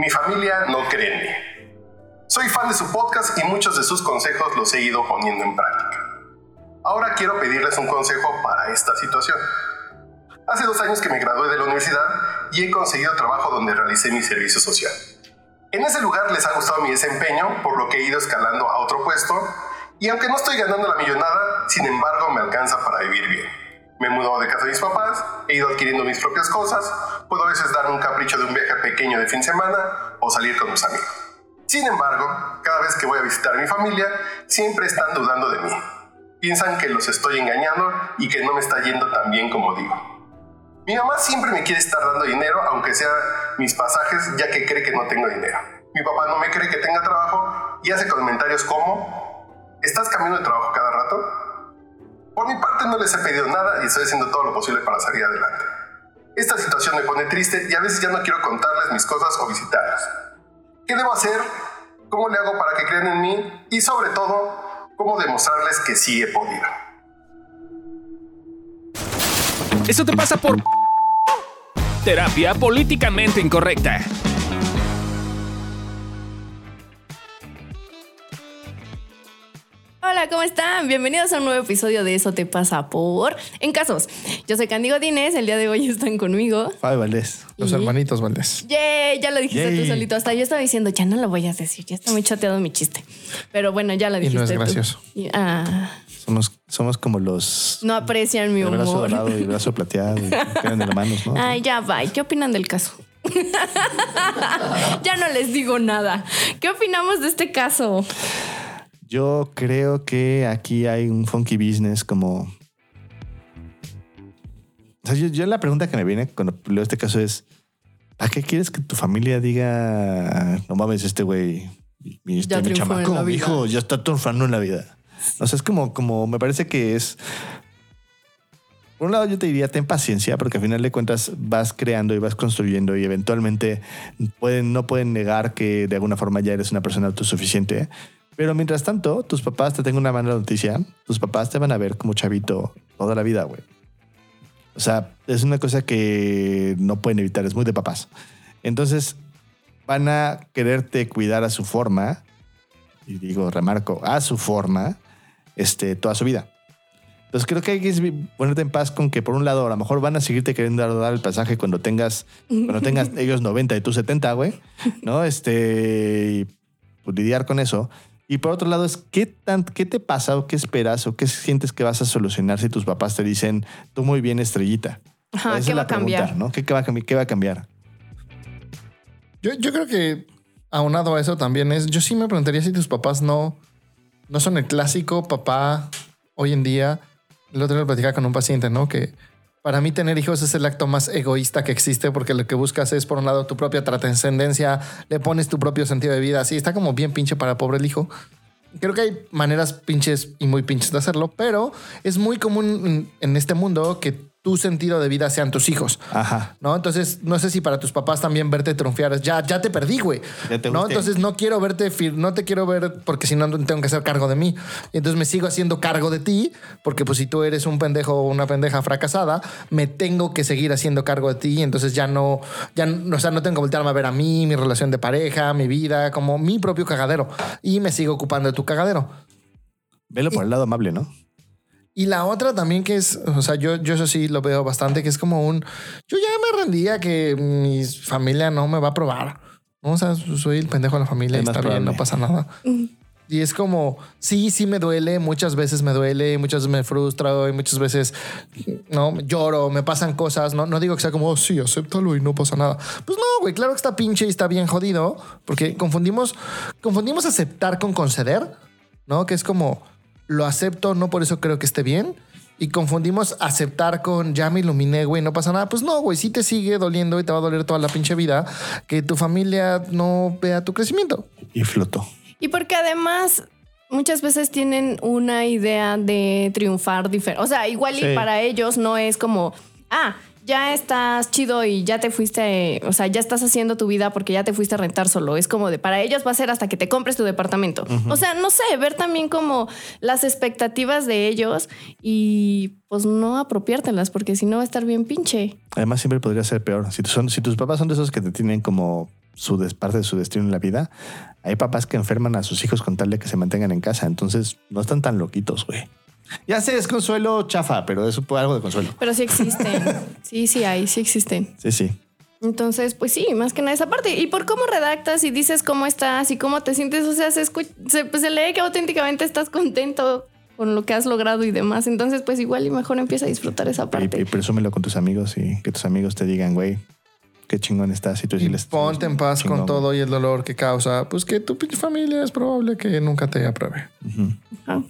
Mi familia no cree en mí. Soy fan de su podcast y muchos de sus consejos los he ido poniendo en práctica. Ahora quiero pedirles un consejo para esta situación. Hace dos años que me gradué de la universidad y he conseguido trabajo donde realicé mi servicio social. En ese lugar les ha gustado mi desempeño, por lo que he ido escalando a otro puesto, y aunque no estoy ganando la millonada, sin embargo me alcanza para vivir bien. Me he mudado de casa de mis papás, he ido adquiriendo mis propias cosas, puedo a veces dar un capricho de un viaje pequeño de fin de semana o salir con mis amigos. Sin embargo, cada vez que voy a visitar a mi familia, siempre están dudando de mí. Piensan que los estoy engañando y que no me está yendo tan bien como digo. Mi mamá siempre me quiere estar dando dinero, aunque sea mis pasajes, ya que cree que no tengo dinero. Mi papá no me cree que tenga trabajo y hace comentarios como, ¿estás cambiando de trabajo cada rato? Por mi parte no les he pedido nada y estoy haciendo todo lo posible para salir adelante. Esta situación me pone triste y a veces ya no quiero contarles mis cosas o visitarlos. ¿Qué debo hacer? ¿Cómo le hago para que crean en mí? Y sobre todo, ¿cómo demostrarles que sí he podido? Eso te pasa por terapia políticamente incorrecta. Hola, ¿cómo están? Bienvenidos a un nuevo episodio de Eso te pasa por En Casos. Yo soy Candy Godínez, el día de hoy están conmigo. Fabi Valdés, los Y- hermanitos Valdés. ¡Yay! Ya lo dijiste Yay. tú solito. Hasta yo estaba diciendo, ya no lo voy a decir, ya está muy chateado mi chiste. Pero bueno, ya lo Y dijiste. no es tú. gracioso. Y- ah, Somos, somos como los. no aprecian mi el brazo humor. dorado y el brazo plateado. y quedan de las manos, ¿no? Ay, ya va. ¿Qué opinan del caso? ya no les digo nada. ¿Qué opinamos de este caso? Yo creo que aquí hay un funky business como. O sea, yo, yo la pregunta que me viene cuando leo este caso es: ¿para qué quieres que tu familia diga, no mames, este güey, mi, este, mi chamaco, mi vida"? hijo, ya está triunfando en la vida? O sea, es como, como me parece que es. Por un lado, yo te diría, ten paciencia, porque al final de cuentas vas creando y vas construyendo y eventualmente pueden, no pueden negar que de alguna forma ya eres una persona autosuficiente. Pero mientras tanto, tus papás te tengo una mala noticia. Tus papás te van a ver como chavito toda la vida, güey. O sea, es una cosa que no pueden evitar, es muy de papás. Entonces, van a quererte cuidar a su forma, y digo, remarco, a su forma, este, toda su vida. Entonces creo que hay que ponerte en paz con que por un lado a lo mejor van a seguirte queriendo dar, el pasaje cuando tengas, cuando tengas ellos 90 y tú 70, güey, ¿no? Este, y pues, lidiar con eso. Y por otro lado es qué, tan, qué te pasa o qué esperas o qué sientes que vas a solucionar si tus papás te dicen, tú muy bien estrellita. Ajá, Esa es ¿qué va la a cambiar? pregunta, ¿no? ¿Qué, qué va a cambiar? ¿Qué va a cambiar? Yo, yo creo que aunado a eso también es, yo sí me preguntaría si tus papás no, no son el clásico papá hoy en día. El otro día lo platicaba con un paciente, ¿no? Que para mí tener hijos es el acto más egoísta que existe porque lo que buscas es, por un lado, tu propia trascendencia, le pones tu propio sentido de vida. Así está como bien pinche para pobre el hijo. Creo que hay maneras pinches y muy pinches de hacerlo, pero es muy común en- este mundo que tu sentido de vida sean tus hijos. Ajá. ¿no? Entonces, no sé si para tus papás también verte triunfar es ya, ya te perdí, güey. Ya te ¿no? Entonces, no quiero verte, no te quiero ver porque si no, tengo que hacer cargo de mí. Y entonces me sigo haciendo cargo de ti porque, pues, si tú eres un pendejo o una pendeja fracasada, me tengo que seguir haciendo cargo de ti. Entonces, ya no, ya, no- o sea, no tengo que voltearme a ver a mí, mi relación de pareja, mi vida, como mi propio cagadero. Y me sigo ocupando de tu cagadero. Velo por el lado amable, ¿no? Y la otra también que es, o sea, yo, yo eso sí lo veo bastante, que es como un, yo ya me rendía que mi familia no me va a probar. ¿no? O sea, soy el pendejo de la familia y Es está bien, no pasa nada. Y es como, sí, sí me duele, muchas veces me duele, muchas veces me frustro y muchas veces no lloro, me pasan cosas. No, no digo que sea como, oh, sí, acéptalo y no pasa nada. Pues no, güey, claro que está pinche y está bien jodido porque confundimos, confundimos aceptar con conceder, ¿no? Que es como, lo acepto, no por eso creo que esté bien. Y confundimos aceptar con ya me iluminé, güey, no pasa nada. Pues no, güey, sí te sigue doliendo y te va a doler toda la pinche vida que tu familia no vea tu crecimiento. Y flotó. Y porque además muchas veces tienen una idea de triunfar diferente. O sea, igual y Sí. para ellos no es como, ah, ya estás chido y ya te fuiste, o sea, ya estás haciendo tu vida porque ya te fuiste a rentar solo. Es como de para ellos va a ser hasta que te compres tu departamento. O sea, no sé, ver también como las expectativas de ellos y pues no apropiártelas porque si no va a estar bien pinche. Además, siempre podría ser peor. Si, son, si tus papás son de esos que te tienen como su parte de su destino en la vida, hay papás que enferman a sus hijos con tal de que se mantengan en casa. Entonces, no están tan loquitos, güey. Ya sé, es consuelo chafa, pero es algo de consuelo. Pero sí existen. sí, sí hay, sí existen. Sí, sí. Entonces, pues sí, más que nada esa parte. Y por cómo redactas y dices cómo estás y cómo te sientes, o sea, se, escu- se, pues, se lee que auténticamente estás contento con lo que has logrado y demás. Entonces, pues igual y mejor empieza a disfrutar esa Y, parte. y presúmelo con tus amigos y que tus amigos te digan, güey, qué chingón estás. Y tú sí les Ponte en paz con chingón, todo y el dolor que causa, pues que tu pinche familia es probable que nunca te apruebe. Ujú. Ajá.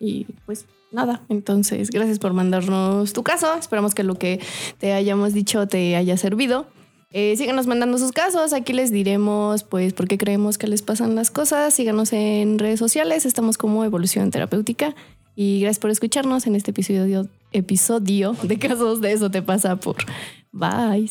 Y pues nada, entonces gracias por mandarnos tu caso. Esperamos que lo que te hayamos dicho te haya servido. Eh, síganos mandando sus casos. Aquí les diremos, pues, por qué creemos que les pasan las cosas. Síganos en redes sociales. Estamos como Evolución Terapéutica. Y gracias por escucharnos en este episodio, episodio de casos de eso te pasa por. Bye.